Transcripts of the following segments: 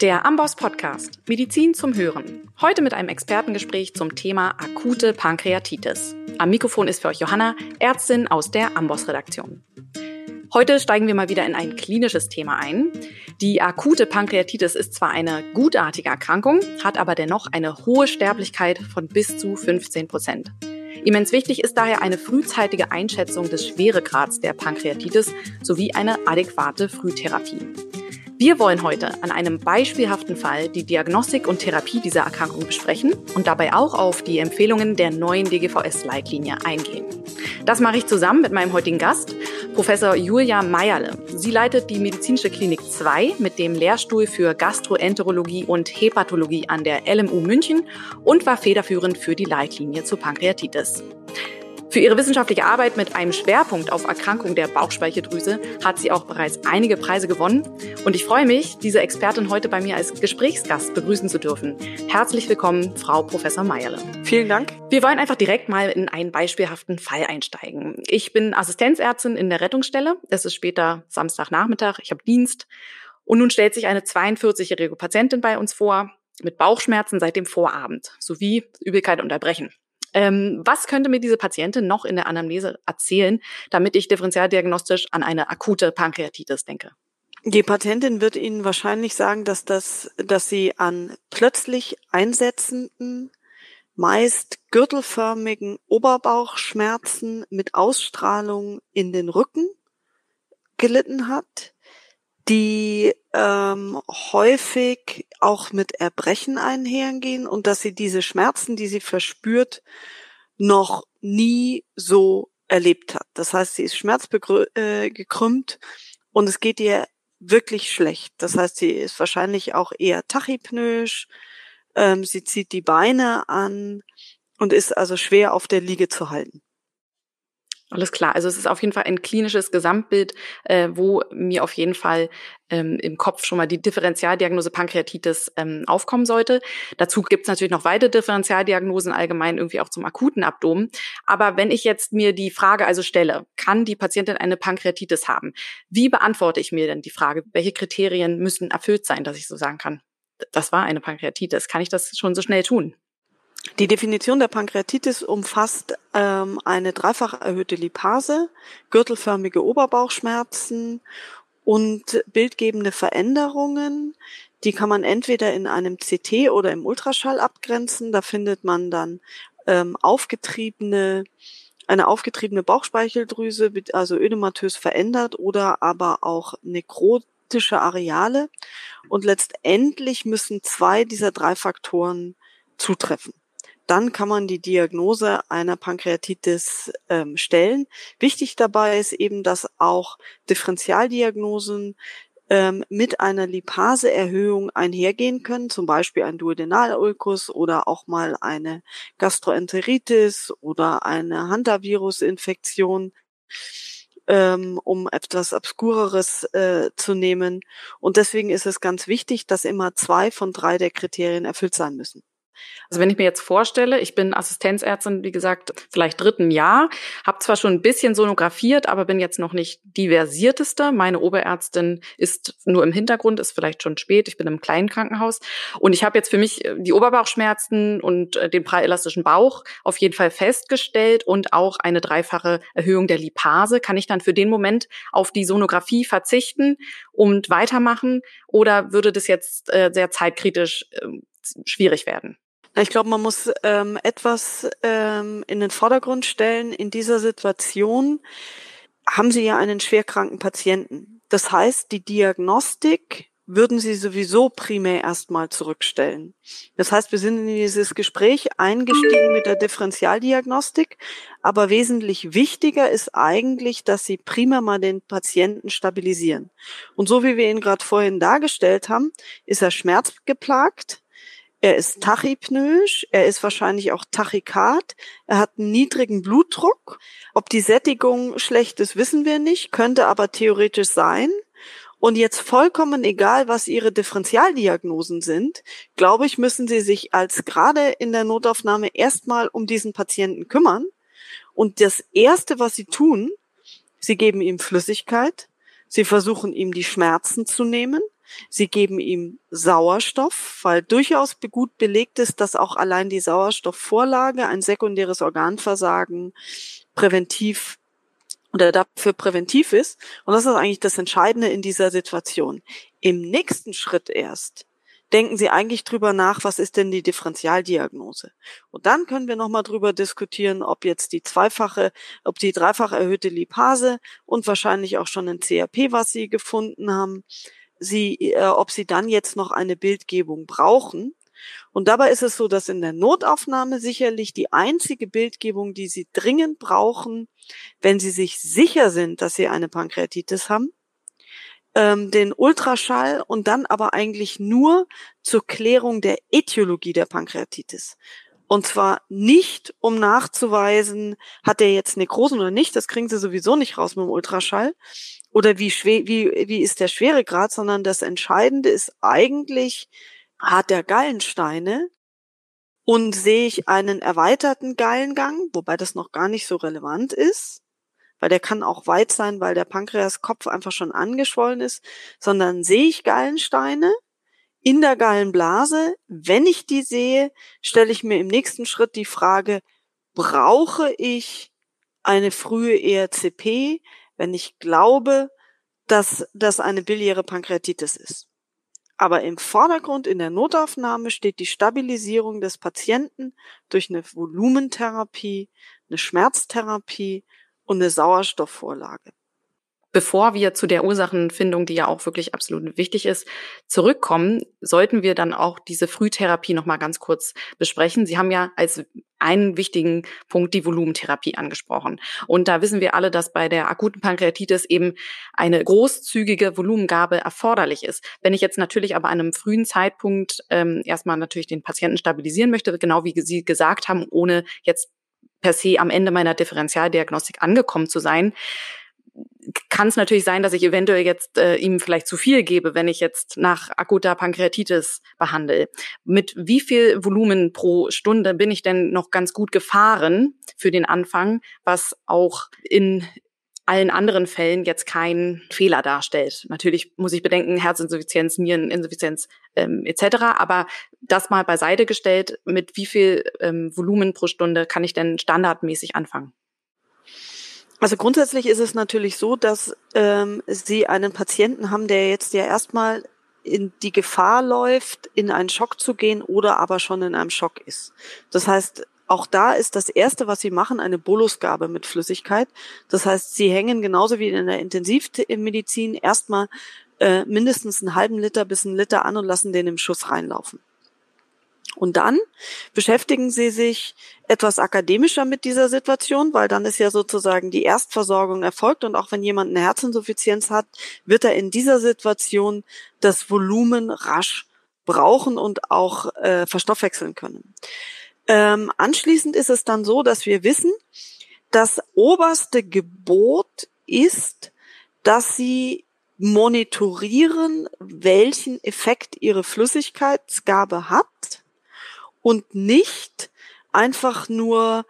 Der Amboss Podcast Medizin zum Hören. Heute mit einem Expertengespräch zum Thema akute Pankreatitis. Am Mikrofon ist für euch Johanna, Ärztin aus der Amboss Redaktion. Heute steigen wir mal wieder in ein klinisches Thema ein. Die akute Pankreatitis ist zwar eine gutartige Erkrankung, hat aber dennoch eine hohe Sterblichkeit von bis zu 15 Prozent. Immens wichtig ist daher eine frühzeitige Einschätzung des Schweregrads der Pankreatitis sowie eine adäquate Frühtherapie. Wir wollen heute an einem beispielhaften Fall die Diagnostik und Therapie dieser Erkrankung besprechen und dabei auch auf die Empfehlungen der neuen DGVS-Leitlinie eingehen. Das mache ich zusammen mit meinem heutigen Gast, Professor Julia Meierle. Sie leitet die Medizinische Klinik 2 mit dem Lehrstuhl für Gastroenterologie und Hepatologie an der LMU München und war federführend für die Leitlinie zur Pankreatitis. Für ihre wissenschaftliche Arbeit mit einem Schwerpunkt auf Erkrankung der Bauchspeicheldrüse hat sie auch bereits einige Preise gewonnen. Und ich freue mich, diese Expertin heute bei mir als Gesprächsgast begrüßen zu dürfen. Herzlich willkommen, Frau Professor Meierle. Vielen Dank. Wir wollen einfach direkt mal in einen beispielhaften Fall einsteigen. Ich bin Assistenzärztin in der Rettungsstelle. Es ist später Samstagnachmittag. Ich habe Dienst. Und nun stellt sich eine 42-jährige Patientin bei uns vor mit Bauchschmerzen seit dem Vorabend sowie Übelkeit und Erbrechen. Ähm, was könnte mir diese Patientin noch in der Anamnese erzählen, damit ich differentialdiagnostisch an eine akute Pankreatitis denke? Die Patientin wird Ihnen wahrscheinlich sagen, dass das, dass sie an plötzlich einsetzenden, meist gürtelförmigen Oberbauchschmerzen mit Ausstrahlung in den Rücken gelitten hat, die ähm, häufig auch mit Erbrechen einhergehen und dass sie diese Schmerzen, die sie verspürt, noch nie so erlebt hat. Das heißt, sie ist schmerzgekrümmt äh, und es geht ihr wirklich schlecht. Das heißt, sie ist wahrscheinlich auch eher tachypnoisch, ähm, sie zieht die Beine an und ist also schwer auf der Liege zu halten. Alles klar. Also es ist auf jeden Fall ein klinisches Gesamtbild, äh, wo mir auf jeden Fall ähm, im Kopf schon mal die Differentialdiagnose Pankreatitis ähm, aufkommen sollte. Dazu gibt es natürlich noch weitere Differentialdiagnosen allgemein irgendwie auch zum akuten Abdomen. Aber wenn ich jetzt mir die Frage also stelle, kann die Patientin eine Pankreatitis haben? Wie beantworte ich mir denn die Frage, welche Kriterien müssen erfüllt sein, dass ich so sagen kann, das war eine Pankreatitis? Kann ich das schon so schnell tun? Die Definition der Pankreatitis umfasst ähm, eine dreifach erhöhte Lipase, gürtelförmige Oberbauchschmerzen und bildgebende Veränderungen. Die kann man entweder in einem CT oder im Ultraschall abgrenzen. Da findet man dann ähm, aufgetriebene eine aufgetriebene Bauchspeicheldrüse, also ödematös verändert oder aber auch nekrotische Areale. Und letztendlich müssen zwei dieser drei Faktoren zutreffen dann kann man die Diagnose einer Pankreatitis ähm, stellen. Wichtig dabei ist eben, dass auch Differentialdiagnosen ähm, mit einer Lipaseerhöhung einhergehen können, zum Beispiel ein Duodenalulkus oder auch mal eine Gastroenteritis oder eine Hantavirusinfektion ähm, um etwas Obskureres äh, zu nehmen. Und deswegen ist es ganz wichtig, dass immer zwei von drei der Kriterien erfüllt sein müssen. Also wenn ich mir jetzt vorstelle, ich bin Assistenzärztin, wie gesagt, vielleicht dritten Jahr, habe zwar schon ein bisschen sonografiert, aber bin jetzt noch nicht die versierteste. Meine Oberärztin ist nur im Hintergrund, ist vielleicht schon spät. Ich bin im kleinen Krankenhaus und ich habe jetzt für mich die Oberbauchschmerzen und äh, den prallelastischen Bauch auf jeden Fall festgestellt und auch eine dreifache Erhöhung der Lipase. Kann ich dann für den Moment auf die Sonographie verzichten und weitermachen oder würde das jetzt äh, sehr zeitkritisch äh, schwierig werden? Ich glaube, man muss ähm, etwas ähm, in den Vordergrund stellen. In dieser Situation haben Sie ja einen schwerkranken Patienten. Das heißt, die Diagnostik würden Sie sowieso primär erstmal zurückstellen. Das heißt, wir sind in dieses Gespräch eingestiegen mit der Differentialdiagnostik, aber wesentlich wichtiger ist eigentlich, dass Sie primär mal den Patienten stabilisieren. Und so wie wir ihn gerade vorhin dargestellt haben, ist er schmerzgeplagt, er ist tachypnoisch, er ist wahrscheinlich auch tachykard, er hat einen niedrigen Blutdruck. Ob die Sättigung schlecht ist, wissen wir nicht, könnte aber theoretisch sein. Und jetzt vollkommen egal, was Ihre Differentialdiagnosen sind, glaube ich, müssen Sie sich als gerade in der Notaufnahme erstmal um diesen Patienten kümmern. Und das Erste, was Sie tun, Sie geben ihm Flüssigkeit, Sie versuchen ihm die Schmerzen zu nehmen, Sie geben ihm Sauerstoff, weil durchaus gut belegt ist, dass auch allein die Sauerstoffvorlage ein sekundäres Organversagen präventiv oder dafür präventiv ist. Und das ist eigentlich das Entscheidende in dieser Situation. Im nächsten Schritt erst denken Sie eigentlich drüber nach, was ist denn die Differentialdiagnose? Und dann können wir nochmal drüber diskutieren, ob jetzt die zweifache, ob die dreifach erhöhte Lipase und wahrscheinlich auch schon ein CRP, was Sie gefunden haben, Sie, äh, ob Sie dann jetzt noch eine Bildgebung brauchen. Und dabei ist es so, dass in der Notaufnahme sicherlich die einzige Bildgebung, die Sie dringend brauchen, wenn Sie sich sicher sind, dass Sie eine Pankreatitis haben, ähm, den Ultraschall und dann aber eigentlich nur zur Klärung der Ätiologie der Pankreatitis. Und zwar nicht, um nachzuweisen, hat er jetzt Nekrosen oder nicht, das kriegen sie sowieso nicht raus mit dem Ultraschall. Oder wie, schwer, wie, wie ist der Schweregrad, sondern das Entscheidende ist eigentlich, hat er Gallensteine und sehe ich einen erweiterten Gallengang, wobei das noch gar nicht so relevant ist weil der kann auch weit sein, weil der Pankreaskopf einfach schon angeschwollen ist, sondern sehe ich Gallensteine in der Gallenblase. Wenn ich die sehe, stelle ich mir im nächsten Schritt die Frage, brauche ich eine frühe ERCP, wenn ich glaube, dass das eine biliäre Pankreatitis ist. Aber im Vordergrund in der Notaufnahme steht die Stabilisierung des Patienten durch eine Volumentherapie, eine Schmerztherapie und eine Sauerstoffvorlage. Bevor wir zu der Ursachenfindung, die ja auch wirklich absolut wichtig ist, zurückkommen, sollten wir dann auch diese Frühtherapie noch mal ganz kurz besprechen. Sie haben ja als einen wichtigen Punkt die Volumentherapie angesprochen. Und da wissen wir alle, dass bei der akuten Pankreatitis eben eine großzügige Volumengabe erforderlich ist. Wenn ich jetzt natürlich aber an einem frühen Zeitpunkt ähm, erstmal natürlich den Patienten stabilisieren möchte, genau wie Sie gesagt haben, ohne jetzt per se am Ende meiner Differentialdiagnostik angekommen zu sein, kann es natürlich sein, dass ich eventuell jetzt äh, ihm vielleicht zu viel gebe, wenn ich jetzt nach akuter Pankreatitis behandle. Mit wie viel Volumen pro Stunde bin ich denn noch ganz gut gefahren für den Anfang, was auch in allen anderen Fällen jetzt keinen Fehler darstellt. Natürlich muss ich bedenken, Herzinsuffizienz, Niereninsuffizienz ähm, etc. Aber das mal beiseite gestellt, mit wie viel ähm, Volumen pro Stunde kann ich denn standardmäßig anfangen? Also grundsätzlich ist es natürlich so, dass ähm, Sie einen Patienten haben, der jetzt ja erstmal in die Gefahr läuft, in einen Schock zu gehen oder aber schon in einem Schock ist. Das heißt, auch da ist das erste, was sie machen, eine Bolusgabe mit Flüssigkeit. Das heißt, sie hängen genauso wie in der Intensivmedizin erstmal äh, mindestens einen halben Liter bis einen Liter an und lassen den im Schuss reinlaufen. Und dann beschäftigen sie sich etwas akademischer mit dieser Situation, weil dann ist ja sozusagen die Erstversorgung erfolgt und auch wenn jemand eine Herzinsuffizienz hat, wird er in dieser Situation das Volumen rasch brauchen und auch äh, verstoffwechseln können. Ähm, anschließend ist es dann so, dass wir wissen, das oberste Gebot ist, dass sie monitorieren, welchen Effekt ihre Flüssigkeitsgabe hat und nicht einfach nur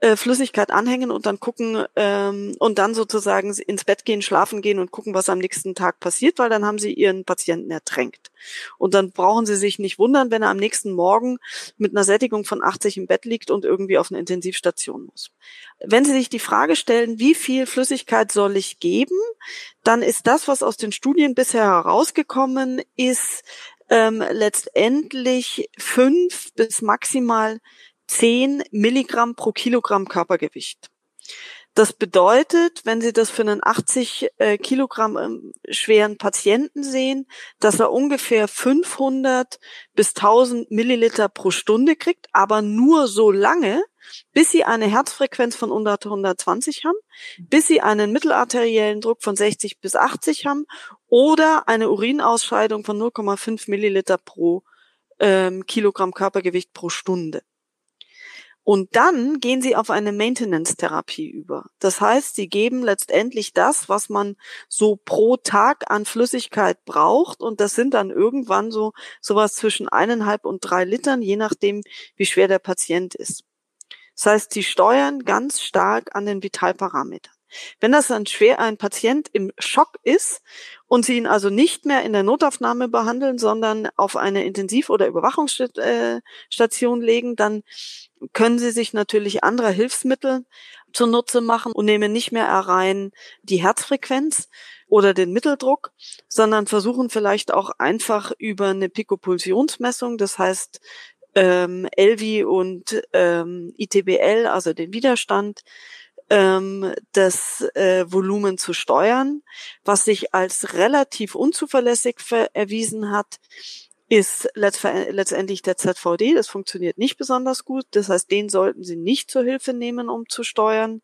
äh, Flüssigkeit anhängen und dann gucken ähm, und dann sozusagen ins Bett gehen, schlafen gehen und gucken, was am nächsten Tag passiert, weil dann haben sie ihren Patienten ertränkt. Und dann brauchen sie sich nicht wundern, wenn er am nächsten Morgen mit einer Sättigung von 80 im Bett liegt und irgendwie auf eine Intensivstation muss. Wenn Sie sich die Frage stellen, wie viel Flüssigkeit soll ich geben, dann ist das, was aus den Studien bisher herausgekommen ist, ähm, letztendlich fünf bis maximal 10 Milligramm pro Kilogramm Körpergewicht. Das bedeutet, wenn Sie das für einen 80 äh, Kilogramm ähm, schweren Patienten sehen, dass er ungefähr 500 bis 1000 Milliliter pro Stunde kriegt, aber nur so lange, bis Sie eine Herzfrequenz von unter 120 haben, bis Sie einen mittelarteriellen Druck von 60 bis 80 haben oder eine Urinausscheidung von 0,5 Milliliter pro ähm, Kilogramm Körpergewicht pro Stunde. Und dann gehen sie auf eine Maintenance-Therapie über. Das heißt, sie geben letztendlich das, was man so pro Tag an Flüssigkeit braucht. Und das sind dann irgendwann so sowas zwischen eineinhalb und drei Litern, je nachdem, wie schwer der Patient ist. Das heißt, sie steuern ganz stark an den Vitalparametern. Wenn das ein schwer ein Patient im Schock ist und Sie ihn also nicht mehr in der Notaufnahme behandeln, sondern auf eine Intensiv- oder Überwachungsstation legen, dann können Sie sich natürlich andere Hilfsmittel zunutze machen und nehmen nicht mehr rein die Herzfrequenz oder den Mitteldruck, sondern versuchen vielleicht auch einfach über eine Pikopulsionsmessung, das heißt ähm, LV und ähm, ITBL, also den Widerstand, ähm, das äh, Volumen zu steuern. Was sich als relativ unzuverlässig erwiesen hat, ist letztendlich der ZVD. Das funktioniert nicht besonders gut. Das heißt, den sollten Sie nicht zur Hilfe nehmen, um zu steuern.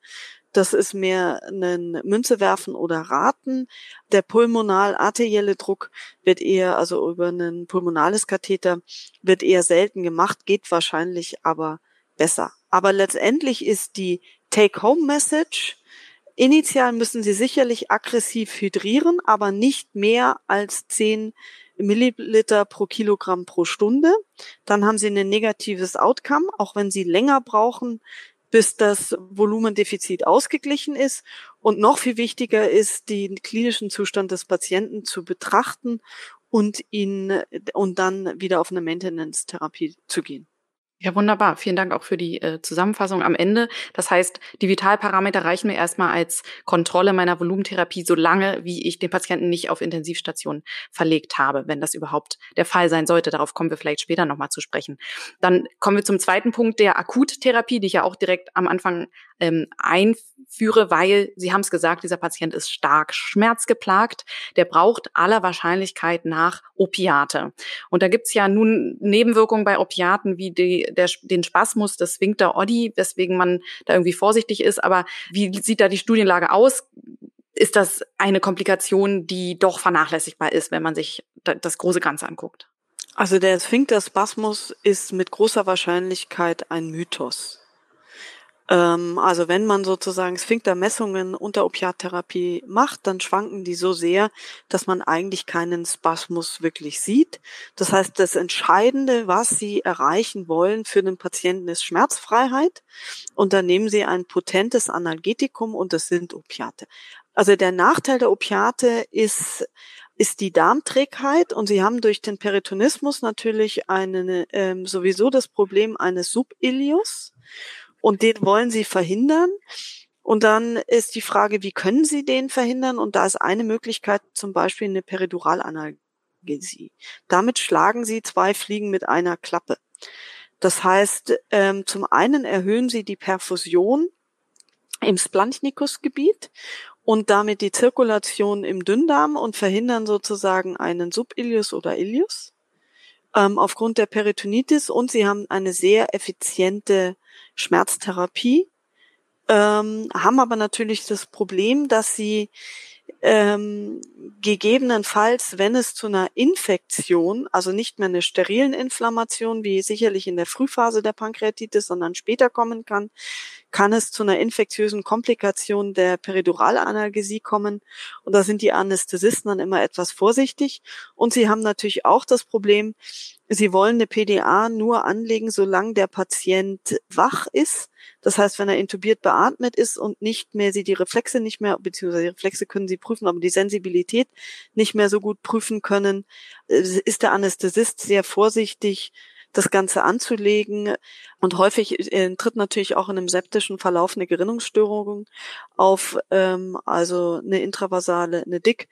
Das ist mehr ein Münze werfen oder raten. Der pulmonal-arterielle Druck wird eher, also über ein pulmonales Katheter, wird eher selten gemacht, geht wahrscheinlich aber besser. Aber letztendlich ist die Take-Home-Message, initial müssen Sie sicherlich aggressiv hydrieren, aber nicht mehr als 10 Milliliter pro Kilogramm pro Stunde. Dann haben Sie ein negatives Outcome, auch wenn Sie länger brauchen, bis das Volumendefizit ausgeglichen ist. Und noch viel wichtiger ist, den klinischen Zustand des Patienten zu betrachten und ihn und dann wieder auf eine Maintenance-Therapie zu gehen. Ja, wunderbar. Vielen Dank auch für die äh, Zusammenfassung am Ende. Das heißt, die Vitalparameter reichen mir erstmal als Kontrolle meiner Volumentherapie, solange wie ich den Patienten nicht auf Intensivstation verlegt habe, wenn das überhaupt der Fall sein sollte. Darauf kommen wir vielleicht später nochmal zu sprechen. Dann kommen wir zum zweiten Punkt der Akuttherapie, die ich ja auch direkt am Anfang ähm, einführe, weil Sie haben es gesagt, dieser Patient ist stark schmerzgeplagt. Der braucht aller Wahrscheinlichkeit nach Opiate. Und da gibt's ja nun Nebenwirkungen bei Opiaten wie die, der, den Spasmus des Sphincter Oddi, weswegen man da irgendwie vorsichtig ist. Aber wie sieht da die Studienlage aus? Ist das eine Komplikation, die doch vernachlässigbar ist, wenn man sich das große Ganze anguckt? Also der Sphincterspasmus ist mit großer Wahrscheinlichkeit ein Mythos. Ähm, also wenn man sozusagen Sphinktermessungen unter Opiattherapie macht, dann schwanken die so sehr, dass man eigentlich keinen Spasmus wirklich sieht. Das heißt, das Entscheidende, was Sie erreichen wollen für den Patienten, ist Schmerzfreiheit. Und dann nehmen Sie ein potentes Analgetikum und das sind Opiate. Also der Nachteil der Opiate ist, ist die Darmträgheit und sie haben durch den Peritonismus natürlich eine, ähm, sowieso das Problem eines Subilius. Und den wollen sie verhindern. Und dann ist die Frage, wie können sie den verhindern? Und da ist eine Möglichkeit zum Beispiel eine Periduralanalgesie. Damit schlagen sie zwei Fliegen mit einer Klappe. Das heißt, ähm, zum einen erhöhen sie die Perfusion im Splanchnicus-Gebiet und damit die Zirkulation im Dünndarm und verhindern sozusagen einen Subilius oder Ilius ähm, aufgrund der Peritonitis und sie haben eine sehr effiziente Schmerztherapie, ähm, haben aber natürlich das Problem, dass sie ähm, gegebenenfalls, wenn es zu einer Infektion, also nicht mehr eine sterilen Inflammation, wie sicherlich in der Frühphase der Pankreatitis, sondern später kommen kann, kann es zu einer infektiösen Komplikation der Periduralanalgesie kommen. Und da sind die Anästhesisten dann immer etwas vorsichtig. Und sie haben natürlich auch das Problem, sie wollen eine PDA nur anlegen, solange der Patient wach ist. Das heißt, wenn er intubiert beatmet ist und nicht mehr, sie die Reflexe nicht mehr, beziehungsweise die Reflexe können sie prüfen, aber die Sensibilität nicht mehr so gut prüfen können, äh, ist der Anästhesist sehr vorsichtig, das Ganze anzulegen. Und häufig äh, tritt natürlich auch in einem septischen Verlauf eine Gerinnungsstörung auf, ähm, also eine intravasale, eine Dick,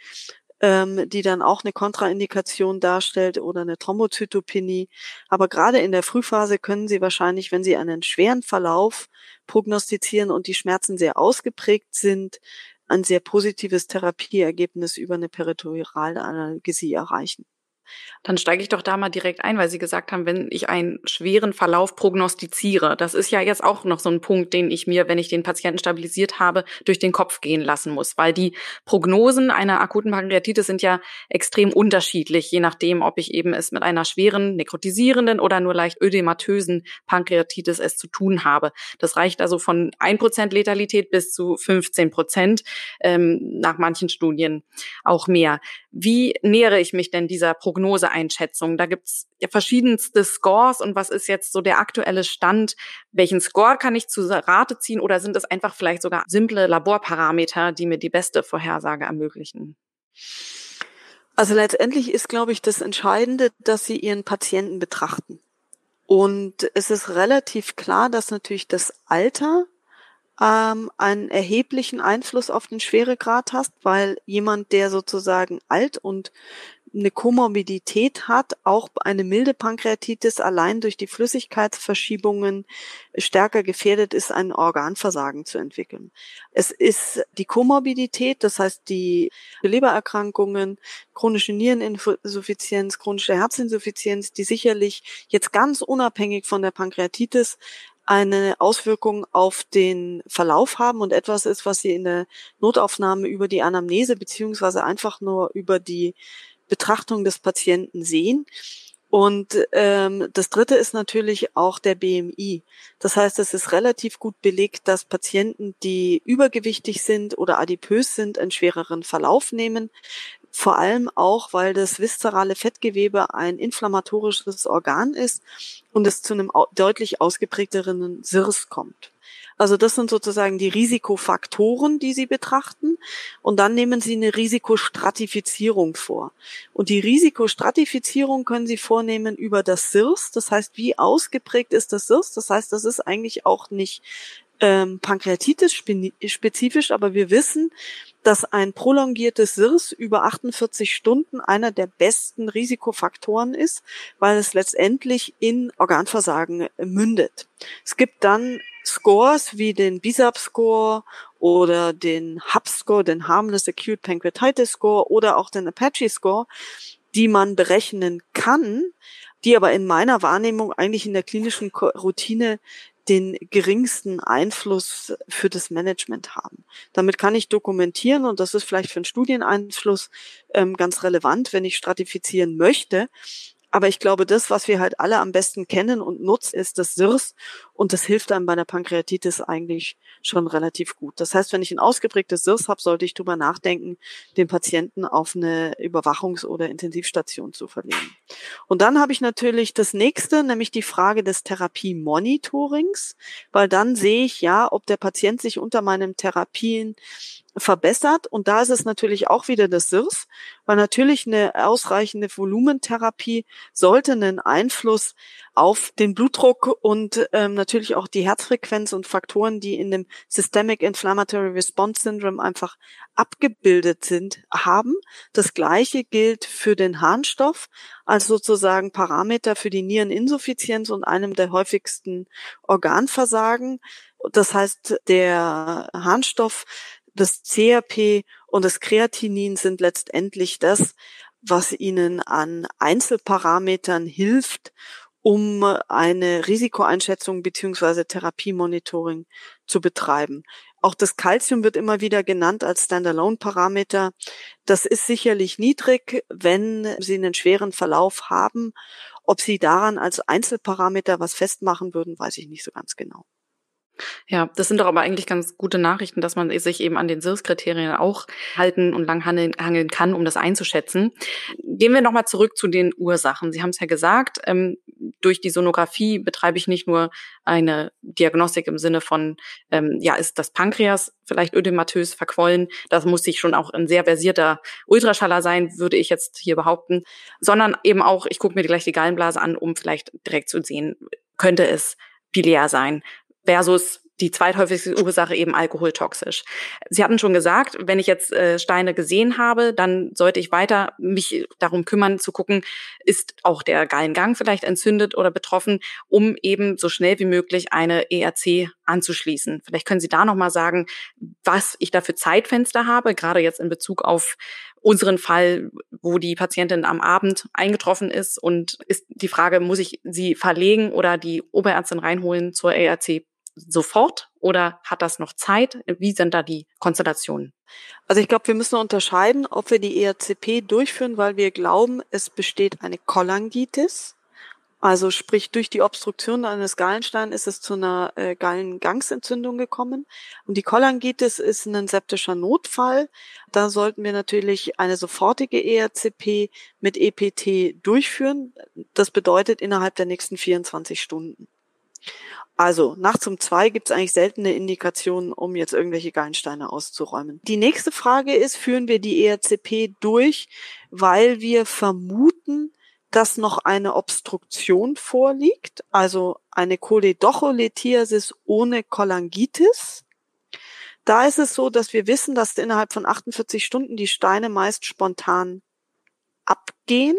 ähm, die dann auch eine Kontraindikation darstellt oder eine Thrombozytopenie. Aber gerade in der Frühphase können Sie wahrscheinlich, wenn Sie einen schweren Verlauf prognostizieren und die Schmerzen sehr ausgeprägt sind, ein sehr positives Therapieergebnis über eine Peritorialanalgesie erreichen. Dann steige ich doch da mal direkt ein, weil Sie gesagt haben, wenn ich einen schweren Verlauf prognostiziere. Das ist ja jetzt auch noch so ein Punkt, den ich mir, wenn ich den Patienten stabilisiert habe, durch den Kopf gehen lassen muss. Weil die Prognosen einer akuten Pankreatitis sind ja extrem unterschiedlich, je nachdem, ob ich eben es mit einer schweren, nekrotisierenden oder nur leicht ödematösen Pankreatitis es zu tun habe. Das reicht also von 1% Letalität bis zu 15 Prozent, ähm, nach manchen Studien auch mehr. Wie nähere ich mich denn dieser Prognoseeinschätzung? Da gibt's ja verschiedenste Scores und was ist jetzt so der aktuelle Stand? Welchen Score kann ich zu Rate ziehen oder sind es einfach vielleicht sogar simple Laborparameter, die mir die beste Vorhersage ermöglichen? Also letztendlich ist, glaube ich, das Entscheidende, dass Sie Ihren Patienten betrachten. Und es ist relativ klar, dass natürlich das Alter ähm, einen erheblichen Einfluss auf den Schweregrad hast, weil jemand, der sozusagen alt und eine Komorbidität hat, auch eine milde Pankreatitis allein durch die Flüssigkeitsverschiebungen stärker gefährdet ist, ein Organversagen zu entwickeln. Es ist die Komorbidität, das heißt die Lebererkrankungen, chronische Niereninsuffizienz, chronische Herzinsuffizienz, die sicherlich jetzt ganz unabhängig von der Pankreatitis eine Auswirkung auf den Verlauf haben und etwas ist, was Sie in der Notaufnahme über die Anamnese beziehungsweise einfach nur über die Betrachtung des Patienten sehen. Und ähm, das Dritte ist natürlich auch der BMI. Das heißt, es ist relativ gut belegt, dass Patienten, die übergewichtig sind oder adipös sind, einen schwereren Verlauf nehmen. Vor allem auch, weil das viszerale Fettgewebe ein inflammatorisches Organ ist und es zu einem deutlich ausgeprägteren SIRS kommt. Also das sind sozusagen die Risikofaktoren, die Sie betrachten. Und dann nehmen Sie eine Risikostratifizierung vor. Und die Risikostratifizierung können Sie vornehmen über das SIRS. Das heißt, wie ausgeprägt ist das SIRS? Das heißt, das ist eigentlich auch nicht ähm, Pankreatitis spezifisch, aber wir wissen, dass ein prolongiertes SIRS über 48 Stunden einer der besten Risikofaktoren ist, weil es letztendlich in Organversagen mündet. Es gibt dann Scores wie den BISAP-Score oder den HAP-Score, den Harmless Acute Pancreatitis Score oder auch den Apache-Score, die man berechnen kann, die aber in meiner Wahrnehmung eigentlich in der klinischen Routine den geringsten Einfluss für das Management haben. Damit kann ich dokumentieren und das ist vielleicht für einen Studieneinfluss ähm, ganz relevant, wenn ich stratifizieren möchte. Aber ich glaube, das, was wir halt alle am besten kennen und nutzen, ist das SIRS. Und das hilft einem bei der Pankreatitis eigentlich schon relativ gut. Das heißt, wenn ich ein ausgeprägtes SIRS habe, sollte ich darüber nachdenken, den Patienten auf eine Überwachungs- oder Intensivstation zu verlegen. Und dann habe ich natürlich das nächste, nämlich die Frage des Therapiemonitorings, weil dann sehe ich ja, ob der Patient sich unter meinem Therapien verbessert. Und da ist es natürlich auch wieder das SIRS, weil natürlich eine ausreichende Volumentherapie sollte einen Einfluss auf den Blutdruck und ähm, natürlich auch die Herzfrequenz und Faktoren, die in dem Systemic Inflammatory Response Syndrome einfach abgebildet sind, haben. Das gleiche gilt für den Harnstoff als sozusagen Parameter für die Niereninsuffizienz und einem der häufigsten Organversagen. Das heißt, der Harnstoff das CRP und das Kreatinin sind letztendlich das, was ihnen an Einzelparametern hilft, um eine Risikoeinschätzung beziehungsweise Therapiemonitoring zu betreiben. Auch das Calcium wird immer wieder genannt als Standalone-Parameter. Das ist sicherlich niedrig, wenn Sie einen schweren Verlauf haben. Ob Sie daran als Einzelparameter was festmachen würden, weiß ich nicht so ganz genau. Ja, das sind doch aber eigentlich ganz gute Nachrichten, dass man sich eben an den SIRS-Kriterien auch halten und lang hangeln kann, um das einzuschätzen. Gehen wir nochmal zurück zu den Ursachen. Sie haben es ja gesagt, ähm, durch die Sonographie betreibe ich nicht nur eine Diagnostik im Sinne von, ähm, ja, ist das Pankreas vielleicht ödematös verquollen? Das muss sich schon auch ein sehr versierter Ultraschaller sein, würde ich jetzt hier behaupten, sondern eben auch, ich gucke mir gleich die Gallenblase an, um vielleicht direkt zu sehen, könnte es biliär sein versus die zweithäufigste Ursache eben alkoholtoxisch. Sie hatten schon gesagt, wenn ich jetzt äh, Steine gesehen habe, dann sollte ich weiter mich darum kümmern zu gucken, ist auch der Gallengang vielleicht entzündet oder betroffen, um eben so schnell wie möglich eine ERC anzuschließen. Vielleicht können Sie da noch mal sagen, was ich da für Zeitfenster habe, gerade jetzt in Bezug auf unseren Fall, wo die Patientin am Abend eingetroffen ist und ist die Frage, muss ich sie verlegen oder die Oberärztin reinholen zur ERC sofort oder hat das noch Zeit? Wie sind da die Konstellationen? Also ich glaube, wir müssen unterscheiden, ob wir die ERCP durchführen, weil wir glauben, es besteht eine Cholangitis Also sprich, durch die Obstruktion eines Gallensteins ist es zu einer äh, Gallengangsentzündung gekommen. Und die Cholangitis ist ein septischer Notfall. Da sollten wir natürlich eine sofortige ERCP mit EPT durchführen. Das bedeutet innerhalb der nächsten 24 Stunden. Also nachts um zwei gibt es eigentlich seltene Indikationen, um jetzt irgendwelche Gallensteine auszuräumen. Die nächste Frage ist, führen wir die ERCP durch, weil wir vermuten, dass noch eine Obstruktion vorliegt, also eine Choledocholithiasis ohne Cholangitis. Da ist es so, dass wir wissen, dass innerhalb von 48 Stunden die Steine meist spontan abgehen.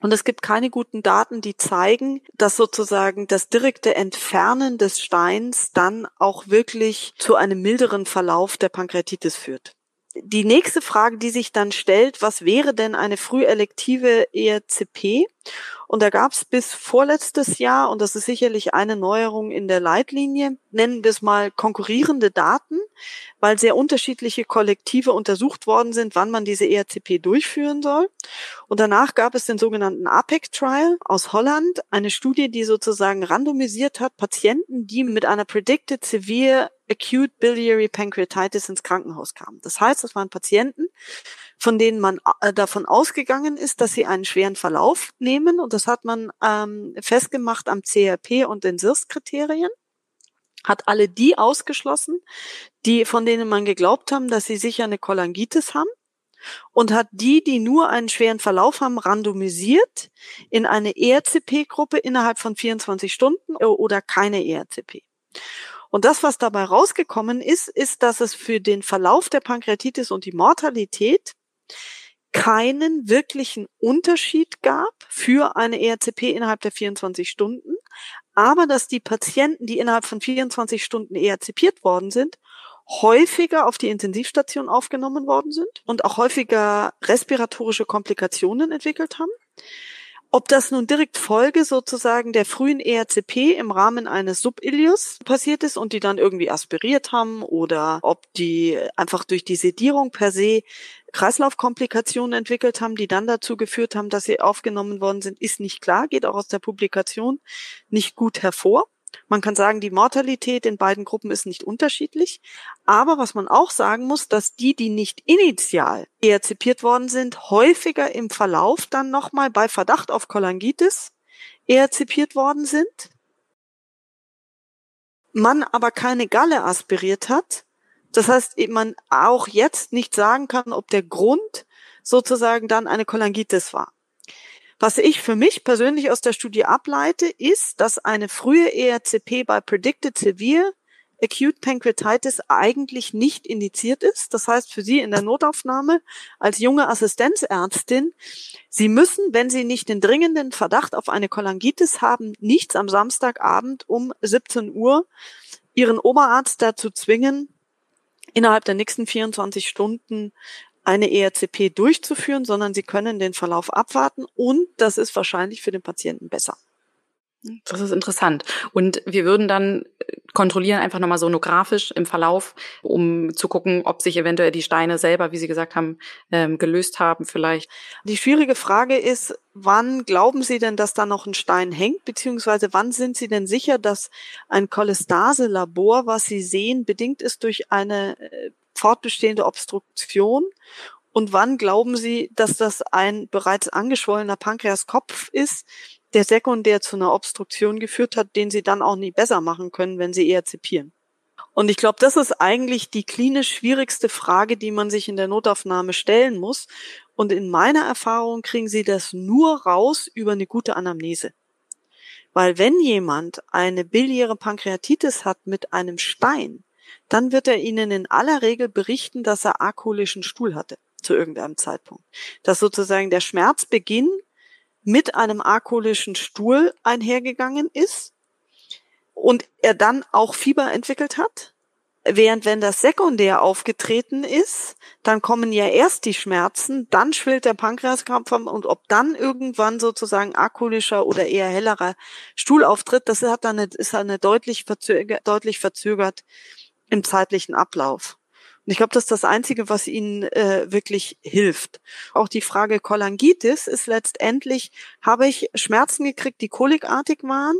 Und es gibt keine guten Daten, die zeigen, dass sozusagen das direkte Entfernen des Steins dann auch wirklich zu einem milderen Verlauf der Pankreatitis führt die nächste Frage, die sich dann stellt, was wäre denn eine frühelektive ERCP? Und da gab es bis vorletztes Jahr, und das ist sicherlich eine Neuerung in der Leitlinie, nennen wir es mal konkurrierende Daten, weil sehr unterschiedliche Kollektive untersucht worden sind, wann man diese ERCP durchführen soll. Und danach gab es den sogenannten APEC-Trial aus Holland, eine Studie, die sozusagen randomisiert hat, Patienten, die mit einer Predicted Severe Acute Biliary Pancreatitis ins Krankenhaus kamen. Das heißt, das waren Patienten, von denen man äh, davon ausgegangen ist, dass sie einen schweren Verlauf nehmen. Und das hat man ähm, festgemacht am CRP und den SIRS-Kriterien. Hat alle die ausgeschlossen, die, von denen man geglaubt haben, dass sie sicher eine Cholangitis haben. Und hat die, die nur einen schweren Verlauf haben, randomisiert in eine ERCP-Gruppe innerhalb von 24 Stunden oder keine ERCP. Und das, was dabei rausgekommen ist, ist, dass es für den Verlauf der Pankreatitis und die Mortalität keinen wirklichen Unterschied gab für eine ERCP innerhalb der 24 Stunden, aber dass die Patienten, die innerhalb von 24 Stunden ERCPiert worden sind, häufiger auf die Intensivstation aufgenommen worden sind und auch häufiger respiratorische Komplikationen entwickelt haben. Ob das nun direkt Folge sozusagen der frühen ERCP im Rahmen eines Subilius passiert ist und die dann irgendwie aspiriert haben oder ob die einfach durch die Sedierung per se Kreislaufkomplikationen entwickelt haben, die dann dazu geführt haben, dass sie aufgenommen worden sind, ist nicht klar, geht auch aus der Publikation nicht gut hervor. Man kann sagen, die Mortalität in beiden Gruppen ist nicht unterschiedlich. Aber was man auch sagen muss, dass die, die nicht initial ERCPiert worden sind, häufiger im Verlauf dann nochmal bei Verdacht auf Cholangitis ERCPiert worden sind. Man aber keine Galle aspiriert hat. Das heißt, man auch jetzt nicht sagen kann, ob der Grund sozusagen dann eine Cholangitis war. Was ich für mich persönlich aus der Studie ableite, ist, dass eine frühe ERCP bei Predicted Severe Acute Pancreatitis eigentlich nicht indiziert ist. Das heißt für Sie in der Notaufnahme als junge Assistenzärztin, Sie müssen, wenn Sie nicht den dringenden Verdacht auf eine Cholangitis haben, nichts am Samstagabend um 17 Uhr Ihren Oberarzt dazu zwingen, innerhalb der nächsten 24 Stunden eine ERCP durchzuführen, sondern sie können den Verlauf abwarten und das ist wahrscheinlich für den Patienten besser. Das ist interessant. Und wir würden dann kontrollieren einfach nochmal sonografisch im Verlauf, um zu gucken, ob sich eventuell die Steine selber, wie Sie gesagt haben, ähm, gelöst haben vielleicht. Die schwierige Frage ist, wann glauben Sie denn, dass da noch ein Stein hängt, beziehungsweise wann sind Sie denn sicher, dass ein Cholestase-Labor, was Sie sehen, bedingt ist durch eine äh, fortbestehende Obstruktion? Und wann glauben Sie, dass das ein bereits angeschwollener Pankreaskopf ist, der sekundär zu einer Obstruktion geführt hat, den Sie dann auch nie besser machen können, wenn Sie eher zipieren? Und ich glaube, das ist eigentlich die klinisch schwierigste Frage, die man sich in der Notaufnahme stellen muss. Und in meiner Erfahrung kriegen Sie das nur raus über eine gute Anamnese. Weil wenn jemand eine biliäre Pankreatitis hat mit einem Stein, dann wird er Ihnen in aller Regel berichten, dass er akolischen Stuhl hatte zu irgendeinem Zeitpunkt. Dass sozusagen der Schmerzbeginn mit einem akolischen Stuhl einhergegangen ist und er dann auch Fieber entwickelt hat. Während wenn das sekundär aufgetreten ist, dann kommen ja erst die Schmerzen, dann schwillt der Pankreaskampf und ob dann irgendwann sozusagen akolischer oder eher hellerer Stuhl auftritt, das hat dann eine, ist eine deutlich verzögert, deutlich verzögert im zeitlichen Ablauf. Und ich glaube, das ist das Einzige, was ihnen äh, wirklich hilft. Auch die Frage Cholangitis ist letztendlich, habe ich Schmerzen gekriegt, die kolikartig waren,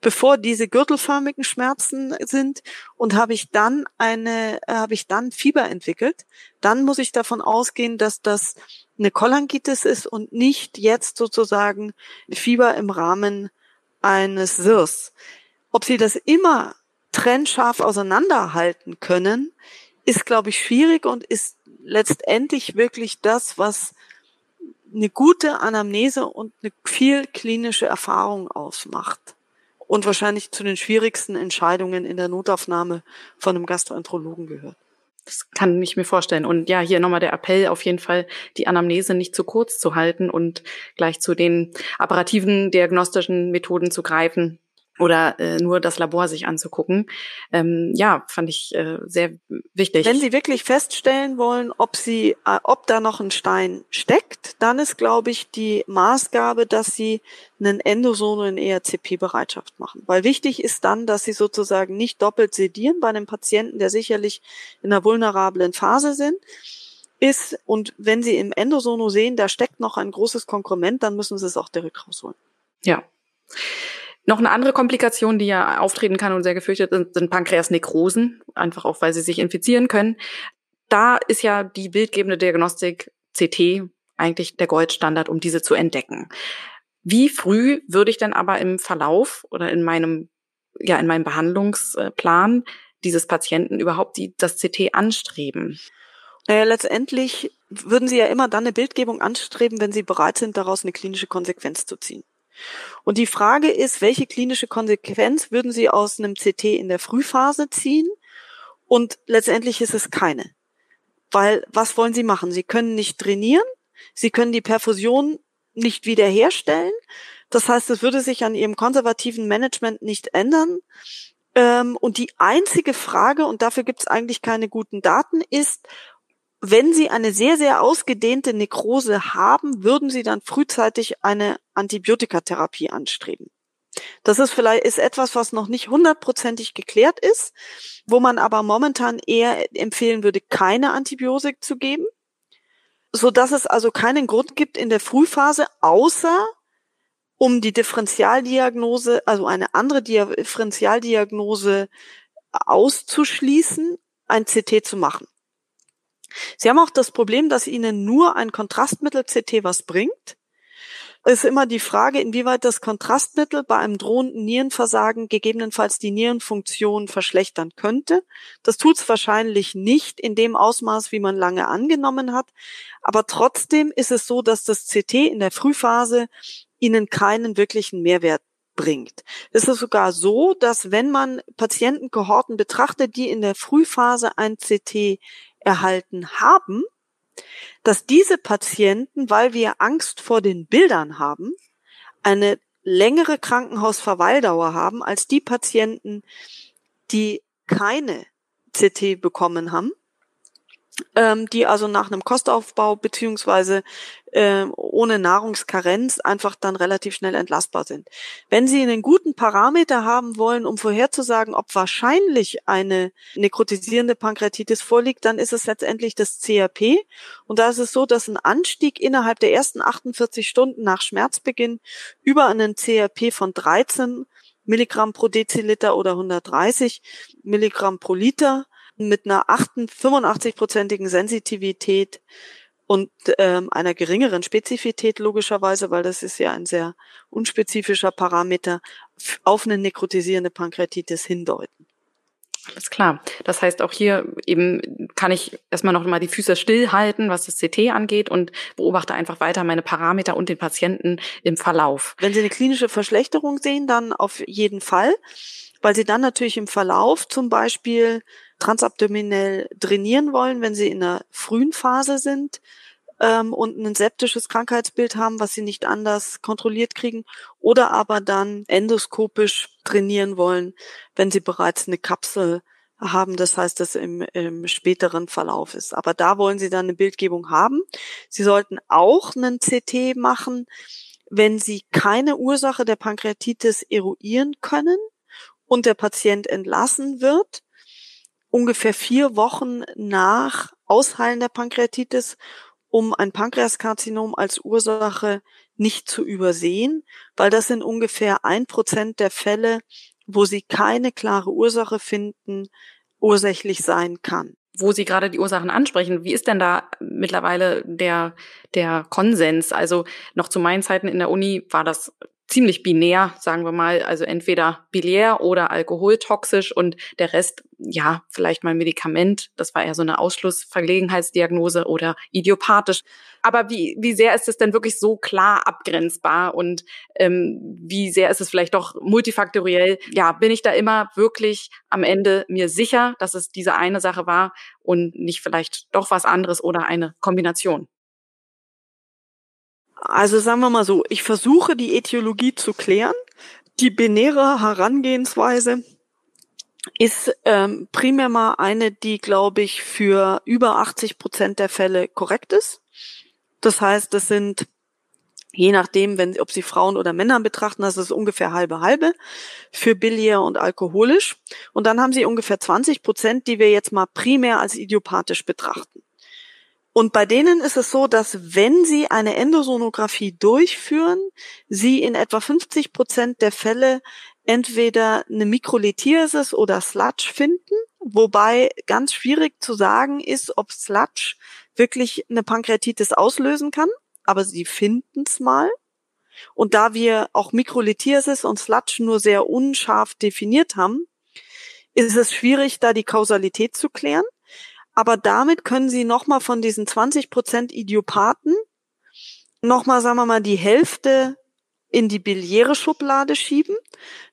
bevor diese gürtelförmigen Schmerzen sind und habe ich dann eine, äh, habe ich dann Fieber entwickelt, dann muss ich davon ausgehen, dass das eine Cholangitis ist und nicht jetzt sozusagen Fieber im Rahmen eines SIRS. Ob sie das immer trennscharf auseinanderhalten können, ist, glaube ich, schwierig und ist letztendlich wirklich das, was eine gute Anamnese und eine viel klinische Erfahrung ausmacht. Und wahrscheinlich zu den schwierigsten Entscheidungen in der Notaufnahme von einem Gastroenterologen gehört. Das kann ich mir vorstellen. Und ja, hier nochmal der Appell, auf jeden Fall die Anamnese nicht zu kurz zu halten und gleich zu den apparativen diagnostischen Methoden zu greifen, oder äh, nur das Labor sich anzugucken. Ähm, ja, fand ich äh, sehr wichtig. Wenn Sie wirklich feststellen wollen, ob Sie, äh, ob da noch ein Stein steckt, dann ist, glaube ich, die Maßgabe, dass Sie einen Endosono in ERCP-Bereitschaft machen. Weil wichtig ist dann, dass Sie sozusagen nicht doppelt sedieren bei einem Patienten, der sicherlich in einer vulnerablen Phase sind ist. Und wenn Sie im Endosono sehen, da steckt noch ein großes Konkrement, dann müssen Sie es auch direkt rausholen. Ja. Noch eine andere Komplikation, die ja auftreten kann und sehr gefürchtet sind, sind Pankreasnekrosen, einfach auch, weil sie sich infizieren können. Da ist ja die bildgebende Diagnostik CT eigentlich der Goldstandard, um diese zu entdecken. Wie früh würde ich denn aber im Verlauf oder in meinem, ja, in meinem Behandlungsplan dieses Patienten überhaupt die, das CT anstreben? Naja, letztendlich würden Sie ja immer dann eine Bildgebung anstreben, wenn Sie bereit sind, daraus eine klinische Konsequenz zu ziehen. Und die Frage ist, welche klinische Konsequenz würden Sie aus einem CT in der Frühphase ziehen? Und letztendlich ist es keine. Weil was wollen Sie machen? Sie können nicht trainieren, Sie können die Perfusion nicht wiederherstellen. Das heißt, es würde sich an Ihrem konservativen Management nicht ändern. Ähm, und die einzige Frage, und dafür gibt es eigentlich keine guten Daten, ist, wenn Sie eine sehr, sehr ausgedehnte Nekrose haben, würden Sie dann frühzeitig eine Antibiotikatherapie anstreben. Das ist vielleicht ist etwas, was noch nicht hundertprozentig geklärt ist, wo man aber momentan eher empfehlen würde, keine Antibiotik zu geben, so dass es also keinen Grund gibt in der Frühphase, außer um die Differentialdiagnose, also eine andere Differentialdiagnose auszuschließen, ein CT zu machen. Sie haben auch das Problem, dass Ihnen nur ein Kontrastmittel-CT was bringt. Es ist immer die Frage, inwieweit das Kontrastmittel bei einem drohenden Nierenversagen gegebenenfalls die Nierenfunktion verschlechtern könnte. Das tut es wahrscheinlich nicht in dem Ausmaß, wie man lange angenommen hat. Aber trotzdem ist es so, dass das CT in der Frühphase Ihnen keinen wirklichen Mehrwert bringt. Es ist sogar so, dass wenn man Patientenkohorten betrachtet, die in der Frühphase ein CT erhalten haben, dass diese Patienten, weil wir Angst vor den Bildern haben, eine längere Krankenhausverweildauer haben als die Patienten, die keine CT bekommen haben ähm, die also nach einem Kostaufbau beziehungsweise äh, ohne Nahrungskarenz einfach dann relativ schnell entlastbar sind. Wenn Sie einen guten Parameter haben wollen, um vorherzusagen, ob wahrscheinlich eine nekrotisierende Pankreatitis vorliegt, dann ist es letztendlich das CRP. Und da ist es so, dass ein Anstieg innerhalb der ersten 48 Stunden nach Schmerzbeginn über einen CRP von 13 Milligramm pro Deziliter oder 130 Milligramm pro Liter mit einer 85-prozentigen Sensitivität und ähm, einer geringeren Spezifität logischerweise, weil das ist ja ein sehr unspezifischer Parameter, auf eine nekrotisierende Pankreatitis hindeuten. Alles klar. Das heißt, auch hier eben kann ich erstmal noch mal die Füße stillhalten, was das CT angeht und beobachte einfach weiter meine Parameter und den Patienten im Verlauf. Wenn Sie eine klinische Verschlechterung sehen, dann auf jeden Fall, weil Sie dann natürlich im Verlauf zum Beispiel transabdominell trainieren wollen, wenn sie in der frühen Phase sind ähm, und ein septisches Krankheitsbild haben, was sie nicht anders kontrolliert kriegen, oder aber dann endoskopisch trainieren wollen, wenn sie bereits eine Kapsel haben, das heißt, dass im, im späteren Verlauf ist. Aber da wollen Sie dann eine Bildgebung haben. Sie sollten auch einen CT machen, wenn Sie keine Ursache der Pankreatitis eruieren können und der Patient entlassen wird ungefähr vier Wochen nach Ausheilen der Pankreatitis, um ein Pankreaskarzinom als Ursache nicht zu übersehen, weil das sind ungefähr ein Prozent der Fälle, wo sie keine klare Ursache finden, ursächlich sein kann. Wo Sie gerade die Ursachen ansprechen, wie ist denn da mittlerweile der, der Konsens? Also noch zu meinen Zeiten in der Uni war das ziemlich binär, sagen wir mal, also entweder biliär oder alkoholtoxisch und der Rest, ja, vielleicht mal Medikament. Das war eher so eine Ausschlussverlegenheitsdiagnose oder idiopathisch. Aber wie, wie sehr ist es denn wirklich so klar abgrenzbar und ähm, wie sehr ist es vielleicht doch multifaktoriell? Ja, bin ich da immer wirklich am Ende mir sicher, dass es diese eine Sache war und nicht vielleicht doch was anderes oder eine Kombination? Also sagen wir mal so, ich versuche die Äthiologie zu klären. Die binäre Herangehensweise ist ähm, primär mal eine, die, glaube ich, für über 80 Prozent der Fälle korrekt ist. Das heißt, das sind je nachdem, wenn, ob Sie Frauen oder Männer betrachten, das ist ungefähr halbe halbe für biliär und alkoholisch. Und dann haben Sie ungefähr 20 Prozent, die wir jetzt mal primär als idiopathisch betrachten. Und bei denen ist es so, dass wenn sie eine Endosonographie durchführen, sie in etwa 50 Prozent der Fälle entweder eine Mikrolithiasis oder Sludge finden, wobei ganz schwierig zu sagen ist, ob Sludge wirklich eine Pankreatitis auslösen kann, aber sie finden es mal. Und da wir auch Mikrolithiasis und Sludge nur sehr unscharf definiert haben, ist es schwierig, da die Kausalität zu klären. Aber damit können Sie nochmal von diesen 20 Prozent Idiopathen nochmal, sagen wir mal, die Hälfte in die biliäre Schublade schieben.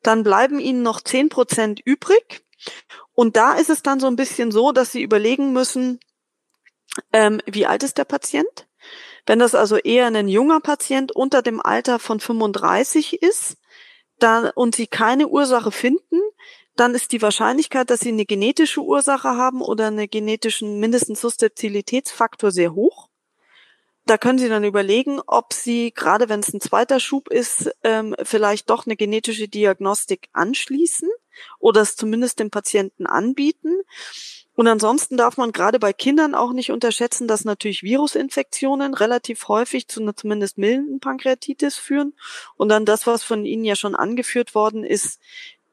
Dann bleiben Ihnen noch 10 Prozent übrig. Und da ist es dann so ein bisschen so, dass Sie überlegen müssen, ähm, wie alt ist der Patient? Wenn das also eher ein junger Patient unter dem Alter von 35 ist, dann, und Sie keine Ursache finden, dann ist die Wahrscheinlichkeit, dass sie eine genetische Ursache haben oder einen genetischen mindestens Susceptibilitätsfaktor sehr hoch. Da können Sie dann überlegen, ob Sie, gerade wenn es ein zweiter Schub ist, ähm, vielleicht doch eine genetische Diagnostik anschließen oder es zumindest dem Patienten anbieten. Und ansonsten darf man gerade bei Kindern auch nicht unterschätzen, dass natürlich Virusinfektionen relativ häufig zu einer zumindest milden Pankreatitis führen. Und dann das, was von Ihnen ja schon angeführt worden ist,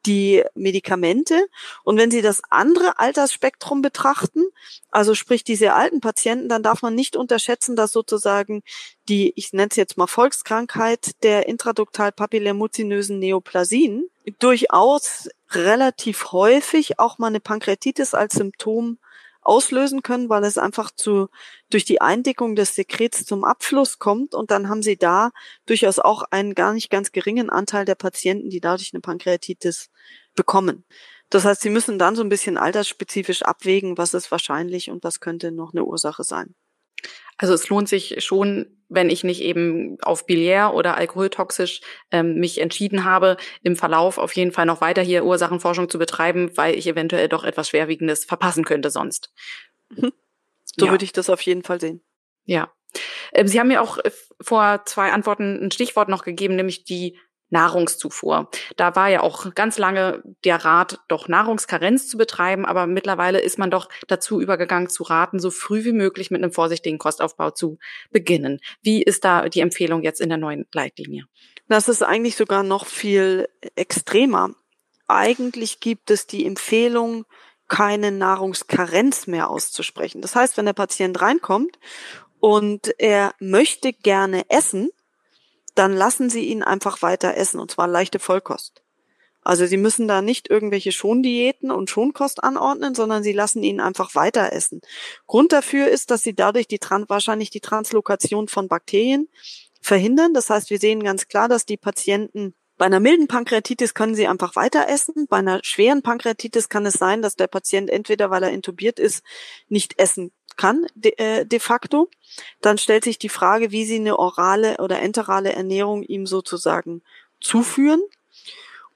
die Medikamente. Und wenn Sie das andere Altersspektrum betrachten, also sprich die sehr alten Patienten, dann darf man nicht unterschätzen, dass sozusagen die, ich nenne es jetzt mal Volkskrankheit der intraduktal papillarmuzinösen Neoplasien durchaus relativ häufig auch mal eine Pankreatitis als Symptom auslösen können, weil es einfach zu, durch die Eindickung des Sekrets zum Abfluss kommt und dann haben sie da durchaus auch einen gar nicht ganz geringen Anteil der Patienten, die dadurch eine Pankreatitis bekommen. Das heißt, sie müssen dann so ein bisschen altersspezifisch abwägen, was ist wahrscheinlich und was könnte noch eine Ursache sein. Also es lohnt sich schon, wenn ich nicht eben auf biliär oder alkoholtoxisch ähm, mich entschieden habe, im Verlauf auf jeden Fall noch weiter hier Ursachenforschung zu betreiben, weil ich eventuell doch etwas Schwerwiegendes verpassen könnte sonst. Mhm. So ja. würde ich das auf jeden Fall sehen. Ja. Ähm, Sie haben mir auch äh, vor zwei Antworten ein Stichwort noch gegeben, nämlich die Nahrungszufuhr. Da war ja auch ganz lange der Rat, doch Nahrungskarenz zu betreiben, aber mittlerweile ist man doch dazu übergegangen zu raten, so früh wie möglich mit einem vorsichtigen Kostaufbau zu beginnen. Wie ist da die Empfehlung jetzt in der neuen Leitlinie? Das ist eigentlich sogar noch viel extremer. Eigentlich gibt es die Empfehlung, keine Nahrungskarenz mehr auszusprechen. Das heißt, wenn der Patient reinkommt und er möchte gerne essen, dann lassen Sie ihn einfach weiter essen und zwar leichte Vollkost. Also Sie müssen da nicht irgendwelche Schondiäten und Schonkost anordnen, sondern Sie lassen ihn einfach weiter essen. Grund dafür ist, dass Sie dadurch die wahrscheinlich die Translokation von Bakterien verhindern. Das heißt, wir sehen ganz klar, dass die Patienten bei einer milden Pankreatitis können sie einfach weiter essen. Bei einer schweren Pankreatitis kann es sein, dass der Patient entweder, weil er intubiert ist, nicht essen kann de, äh, de facto, dann stellt sich die Frage, wie sie eine orale oder enterale Ernährung ihm sozusagen zuführen.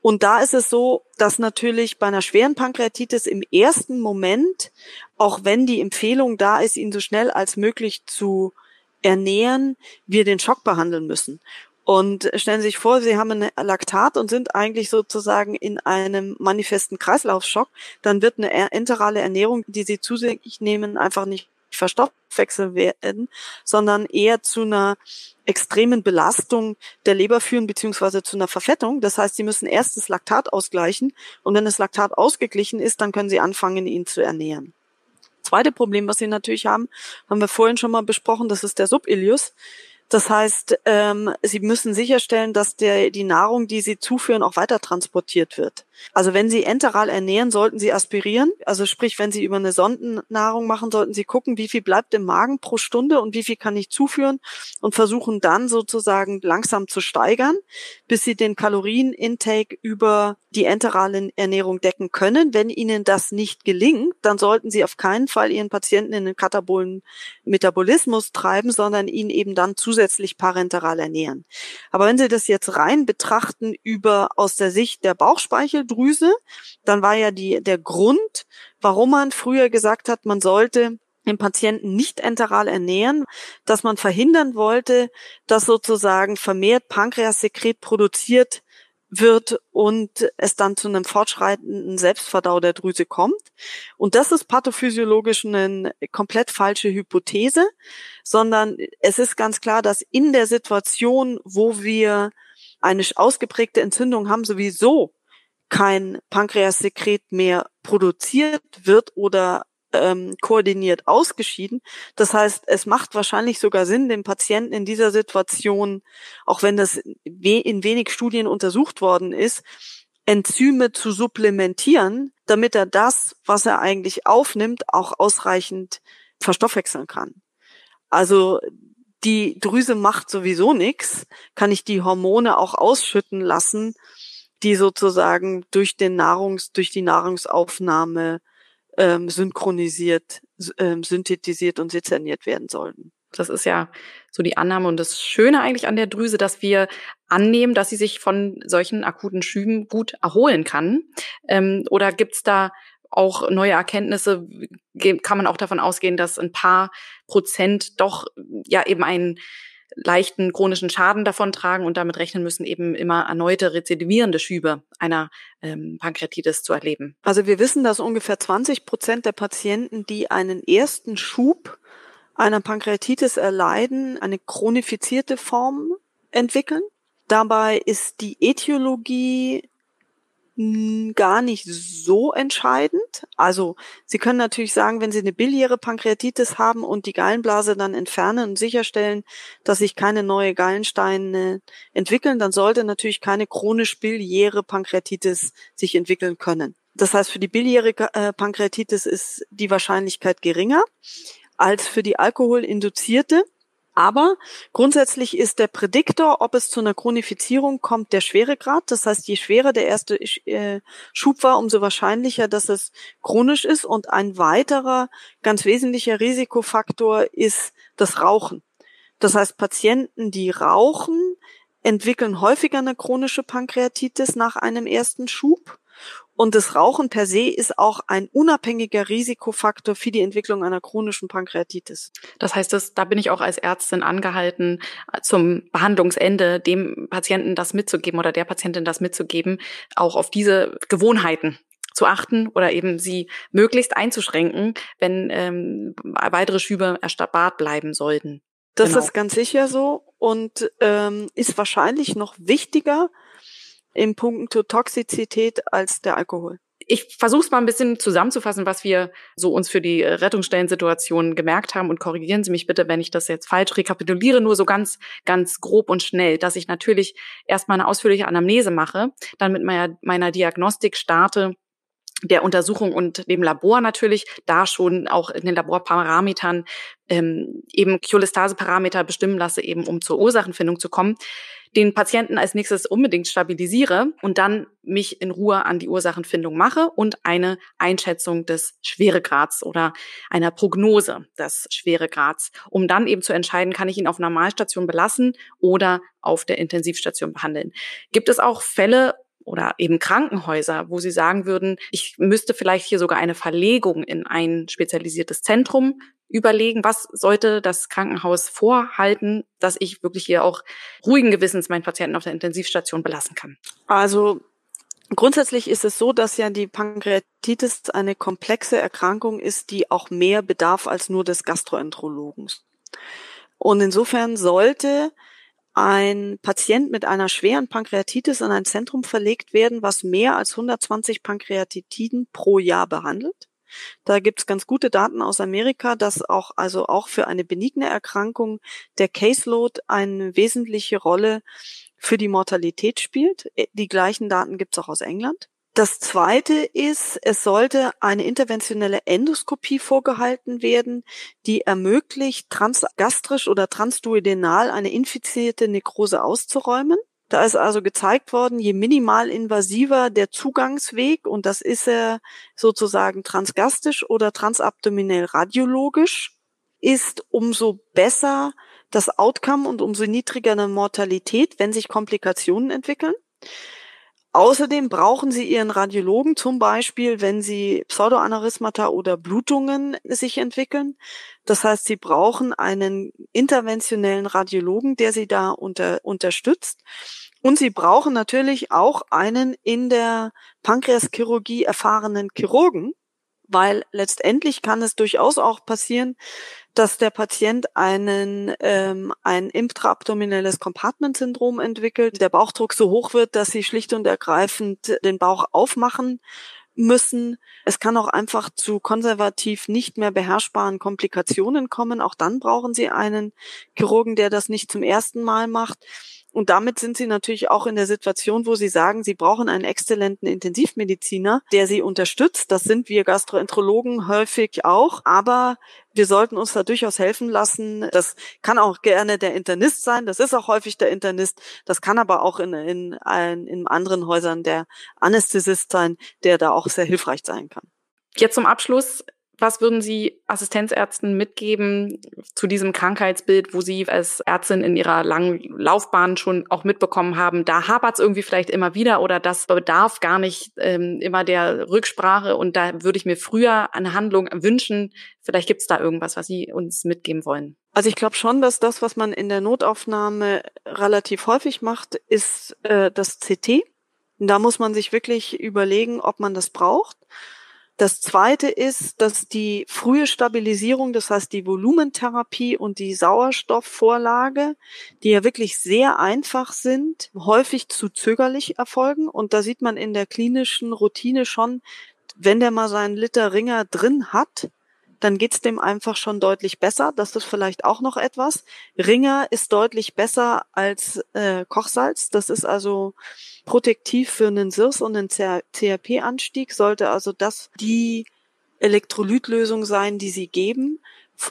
Und da ist es so, dass natürlich bei einer schweren Pankreatitis im ersten Moment, auch wenn die Empfehlung da ist, ihn so schnell als möglich zu ernähren, wir den Schock behandeln müssen. Und stellen Sie sich vor, Sie haben ein Laktat und sind eigentlich sozusagen in einem manifesten Kreislaufschock, dann wird eine enterale Ernährung, die Sie zu sich nehmen, einfach nicht verstoffwechseln werden, sondern eher zu einer extremen Belastung der Leber führen beziehungsweise zu einer Verfettung. Das heißt, Sie müssen erst das Laktat ausgleichen und wenn das Laktat ausgeglichen ist, dann können Sie anfangen, ihn zu ernähren. Zweite Problem, was Sie natürlich haben, haben wir vorhin schon mal besprochen, das ist der Subilius. Das heißt, ähm, Sie müssen sicherstellen, dass der, die Nahrung, die Sie zuführen, auch weiter transportiert wird. Also wenn Sie enteral ernähren, sollten Sie aspirieren. Also sprich, wenn Sie über eine Sondennahrung machen, sollten Sie gucken, wie viel bleibt im Magen pro Stunde und wie viel kann ich zuführen und versuchen dann sozusagen langsam zu steigern, bis Sie den Kalorienintake über die enterale Ernährung decken können. Wenn Ihnen das nicht gelingt, dann sollten Sie auf keinen Fall Ihren Patienten in den katabolen Metabolismus treiben, sondern ihn eben dann zusätzlich parenteral ernähren. Aber wenn Sie das jetzt rein betrachten über aus der Sicht der Bauchspeicheldrüse, dann war ja die, der Grund, warum man früher gesagt hat, man sollte den Patienten nicht enteral ernähren, dass man verhindern wollte, dass sozusagen vermehrt Pankreassekret produziert wird und es dann zu einem fortschreitenden Selbstverdau der Drüse kommt. Und das ist pathophysiologisch eine komplett falsche Hypothese, sondern es ist ganz klar, dass in der Situation, wo wir eine ausgeprägte Entzündung haben, sowieso kein Pankreassekret mehr produziert wird oder ähm, koordiniert ausgeschieden. Das heißt, es macht wahrscheinlich sogar Sinn, den Patienten in dieser Situation, auch wenn das in wenig Studien untersucht worden ist, Enzyme zu supplementieren, damit er das, was er eigentlich aufnimmt, auch ausreichend verstoffwechseln kann. Also die Drüse macht sowieso nichts, kann ich die Hormone auch ausschütten lassen, die sozusagen durch den Nahrungs, durch die Nahrungsaufnahme ähm, synchronisiert, ähm, synthetisiert und sezerniert werden sollten. Das ist ja so die Annahme und das Schöne eigentlich an der Drüse, dass wir annehmen, dass sie sich von solchen akuten Schüben gut erholen kann. Ähm, oder gibt's da auch neue Erkenntnisse? Kann man auch davon ausgehen, dass ein paar Prozent doch ja eben ein leichten chronischen Schaden davontragen und damit rechnen müssen, eben immer erneute rezidivierende Schübe einer ähm, Pankreatitis zu erleben. Also wir wissen, dass ungefähr 20 Prozent der Patienten, die einen ersten Schub einer Pankreatitis erleiden, eine chronifizierte Form entwickeln. Dabei ist die Äthiologie gar nicht so entscheidend. Also Sie können natürlich sagen, wenn Sie eine biliäre Pankreatitis haben und die Gallenblase dann entfernen und sicherstellen, dass sich keine neue Gallensteine entwickeln, dann sollte natürlich keine chronisch biliäre Pankreatitis sich entwickeln können. Das heißt, für die biliäre äh, Pankreatitis ist die Wahrscheinlichkeit geringer als für die alkoholinduzierte. Aber grundsätzlich ist der Prädiktor, ob es zu einer Chronifizierung kommt, der Schweregrad. Das heißt, je schwerer der erste äh, Schub war, umso wahrscheinlicher, dass es chronisch ist. Und ein weiterer ganz wesentlicher Risikofaktor ist das Rauchen. Das heißt, Patienten, die rauchen, entwickeln häufiger eine chronische Pankreatitis nach einem ersten Schub. Und das Rauchen per se ist auch ein unabhängiger Risikofaktor für die Entwicklung einer chronischen Pankreatitis. Das heißt, das, da bin ich auch als Ärztin angehalten, zum Behandlungsende dem Patienten das mitzugeben oder der Patientin das mitzugeben, auch auf diese Gewohnheiten zu achten oder eben sie möglichst einzuschränken, wenn ähm, weitere Schübe erspart bleiben sollten. Das genau. ist ganz sicher so und ähm, ist wahrscheinlich noch wichtiger, im Punkto Toxizität als der Alkohol. Ich versuche es mal ein bisschen zusammenzufassen, was wir so uns für die Rettungsstellensituation gemerkt haben und korrigieren Sie mich bitte, wenn ich das jetzt falsch rekapituliere, nur so ganz, ganz grob und schnell, dass ich natürlich erstmal eine ausführliche Anamnese mache, dann mit meiner, meiner Diagnostik starte, der Untersuchung und dem Labor natürlich, da schon auch in den Laborparametern ähm, eben Cholestase-Parameter bestimmen lasse, eben um zur Ursachenfindung zu kommen den Patienten als nächstes unbedingt stabilisiere und dann mich in Ruhe an die Ursachenfindung mache und eine Einschätzung des Schweregrads oder einer Prognose des Schweregrads, um dann eben zu entscheiden, kann ich ihn auf Normalstation belassen oder auf der Intensivstation behandeln. Gibt es auch Fälle, oder eben Krankenhäuser, wo Sie sagen würden, ich müsste vielleicht hier sogar eine Verlegung in ein spezialisiertes Zentrum überlegen, was sollte das Krankenhaus vorhalten, dass ich wirklich hier auch ruhigen Gewissens meinen Patienten auf der Intensivstation belassen kann? Also Grundsätzlich ist es so, dass ja die Pankreatitis eine komplexe Erkrankung ist, die auch mehr bedarf als nur des Gastroenterologen. Und insofern sollte ein Patient mit einer schweren Pankreatitis in ein Zentrum verlegt werden, was mehr als 120 Pankreatitiden pro Jahr behandelt. Da gibt's ganz gute Daten aus Amerika, dass auch also auch für eine benigne Erkrankung der Caseload eine wesentliche Rolle für die Mortalität spielt. Äh, die gleichen Daten gibt's auch aus England. Das zweite ist, es sollte eine interventionelle Endoskopie vorgehalten werden, die ermöglicht, transgastrisch oder transduodenal eine infizierte Nekrose auszuräumen. Da ist also gezeigt worden, je minimal invasiver der Zugangsweg, und das ist er sozusagen transgastisch oder transabdominell radiologisch, ist, umso besser das Outcome und umso niedriger eine Mortalität, wenn sich Komplikationen entwickeln. Außerdem brauchen Sie Ihren Radiologen zum Beispiel, wenn Sie Pseudoaneurysmata oder Blutungen sich entwickeln. Das heißt, Sie brauchen einen interventionellen Radiologen, der Sie da unter, unterstützt. Und Sie brauchen natürlich auch einen in der Pankreaschirurgie erfahrenen Chirurgen, weil letztendlich kann es durchaus auch passieren, dass der Patient einen ähm, ein intraabdominelles Compartment-Syndrom entwickelt, der Bauchdruck so hoch wird, dass sie schlicht und ergreifend den Bauch aufmachen müssen. Es kann auch einfach zu konservativ nicht mehr beherrschbaren Komplikationen kommen. Auch dann brauchen Sie einen Chirurgen, der das nicht zum ersten Mal macht. Und damit sind sie natürlich auch in der Situation, wo sie sagen, sie brauchen einen exzellenten Intensivmediziner, der sie unterstützt. Das sind wir Gastroenterologen häufig auch. Aber wir sollten uns da durchaus helfen lassen. Das kann auch gerne der Internist sein. Das ist auch häufig der Internist. Das kann aber auch in, in, in, in anderen Häusern der Anästhesist sein, der da auch sehr hilfreich sein kann. Jetzt zum Abschluss was würden Sie Assistenzärzten mitgeben zu diesem Krankheitsbild, wo Sie als Ärztin in Ihrer langen Laufbahn schon auch mitbekommen haben, da hapert es irgendwie vielleicht immer wieder oder das bedarf gar nicht ähm, immer der Rücksprache und da würde ich mir früher eine Handlung wünschen. Vielleicht gibt es da irgendwas, was Sie uns mitgeben wollen. Also ich glaube schon, dass das, was man in der Notaufnahme relativ häufig macht, ist äh, das CT. Da muss man sich wirklich überlegen, ob man das braucht. Das zweite ist, dass die frühe Stabilisierung, das heißt die Volumentherapie und die Sauerstoffvorlage, die ja wirklich sehr einfach sind, häufig zu zögerlich erfolgen. Und da sieht man in der klinischen Routine schon, wenn der mal seinen Liter Ringer drin hat, dann geht's dem einfach schon deutlich besser. Das ist vielleicht auch noch etwas. Ringer ist deutlich besser als äh, Kochsalz. Das ist also protektiv für einen SIRS und einen CRP-Anstieg. Sollte also das die Elektrolytlösung sein, die sie geben.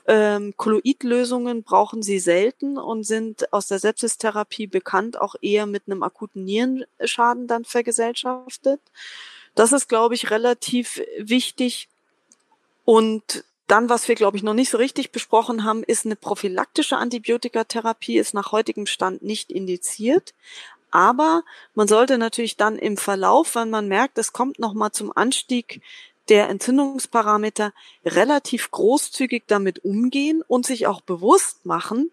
Ähm, Kolloidlösungen brauchen sie selten und sind aus der Sepsistherapie bekannt, auch eher mit einem akuten Nierenschaden dann vergesellschaftet. Das ist, glaube ich, relativ wichtig. Und dann, was wir, glaube ich, noch nicht so richtig besprochen haben, ist eine prophylaktische Antibiotikatherapie, ist nach heutigem Stand nicht indiziert. Aber man sollte natürlich dann im Verlauf, wenn man merkt, es kommt nochmal zum Anstieg der Entzündungsparameter, relativ großzügig damit umgehen und sich auch bewusst machen,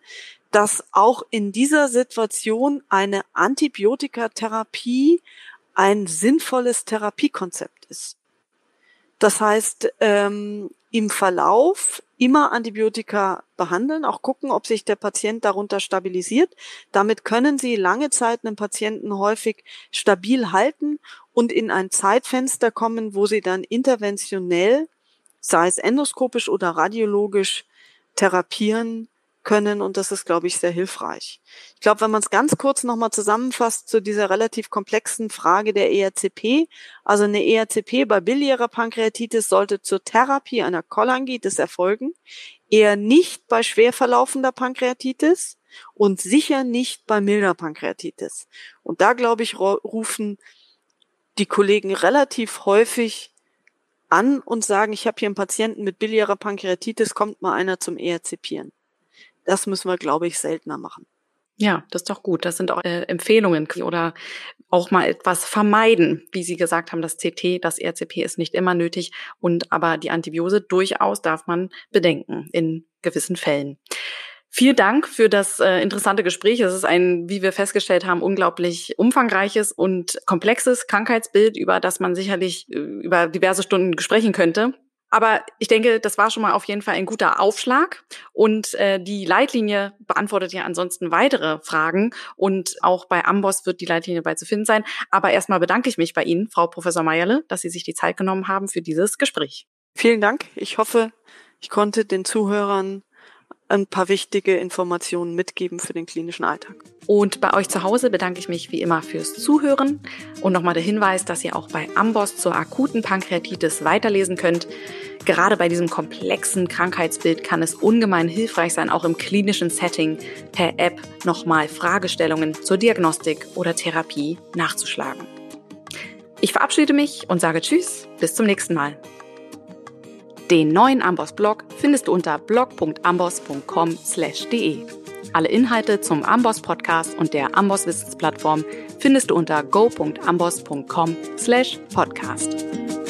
dass auch in dieser Situation eine Antibiotikatherapie ein sinnvolles Therapiekonzept ist. Das heißt, ähm, im Verlauf immer Antibiotika behandeln, auch gucken, ob sich der Patient darunter stabilisiert. Damit können Sie lange Zeit einen Patienten häufig stabil halten und in ein Zeitfenster kommen, wo Sie dann interventionell, sei es endoskopisch oder radiologisch, therapieren können und das ist, glaube ich, sehr hilfreich. Ich glaube, wenn man es ganz kurz nochmal zusammenfasst zu dieser relativ komplexen Frage der ERCP, also eine ERCP bei biliärer Pankreatitis sollte zur Therapie einer Cholangitis erfolgen, eher nicht bei schwer verlaufender Pankreatitis und sicher nicht bei milder Pankreatitis. Und da, glaube ich, rufen die Kollegen relativ häufig an und sagen, ich habe hier einen Patienten mit biliärer Pankreatitis, kommt mal einer zum ERCPieren. Das müssen wir, glaube ich, seltener machen. Ja, das ist doch gut. Das sind auch äh, Empfehlungen oder auch mal etwas vermeiden. Wie Sie gesagt haben, das CT, das RCP ist nicht immer nötig und aber die Antibiose durchaus darf man bedenken in gewissen Fällen. Vielen Dank für das äh, interessante Gespräch. Es ist ein, wie wir festgestellt haben, unglaublich umfangreiches und komplexes Krankheitsbild, über das man sicherlich äh, über diverse Stunden sprechen könnte. Aber ich denke, das war schon mal auf jeden Fall ein guter Aufschlag. Und äh, die Leitlinie beantwortet ja ansonsten weitere Fragen. Und auch bei Amboss wird die Leitlinie bald zu finden sein. Aber erstmal bedanke ich mich bei Ihnen, Frau Professor Meierle, dass Sie sich die Zeit genommen haben für dieses Gespräch. Vielen Dank. Ich hoffe, ich konnte den Zuhörern ein paar wichtige Informationen mitgeben für den klinischen Alltag. Und bei euch zu Hause bedanke ich mich wie immer fürs Zuhören und nochmal der Hinweis, dass ihr auch bei Amboss zur akuten Pankreatitis weiterlesen könnt. Gerade bei diesem komplexen Krankheitsbild kann es ungemein hilfreich sein, auch im klinischen Setting per App nochmal Fragestellungen zur Diagnostik oder Therapie nachzuschlagen. Ich verabschiede mich und sage Tschüss, bis zum nächsten Mal. Den neuen Amboss-Blog findest du unter blog.amboss.com/de. Alle Inhalte zum Amboss-Podcast und der Amboss Wissensplattform findest du unter go.amboss.com/podcast.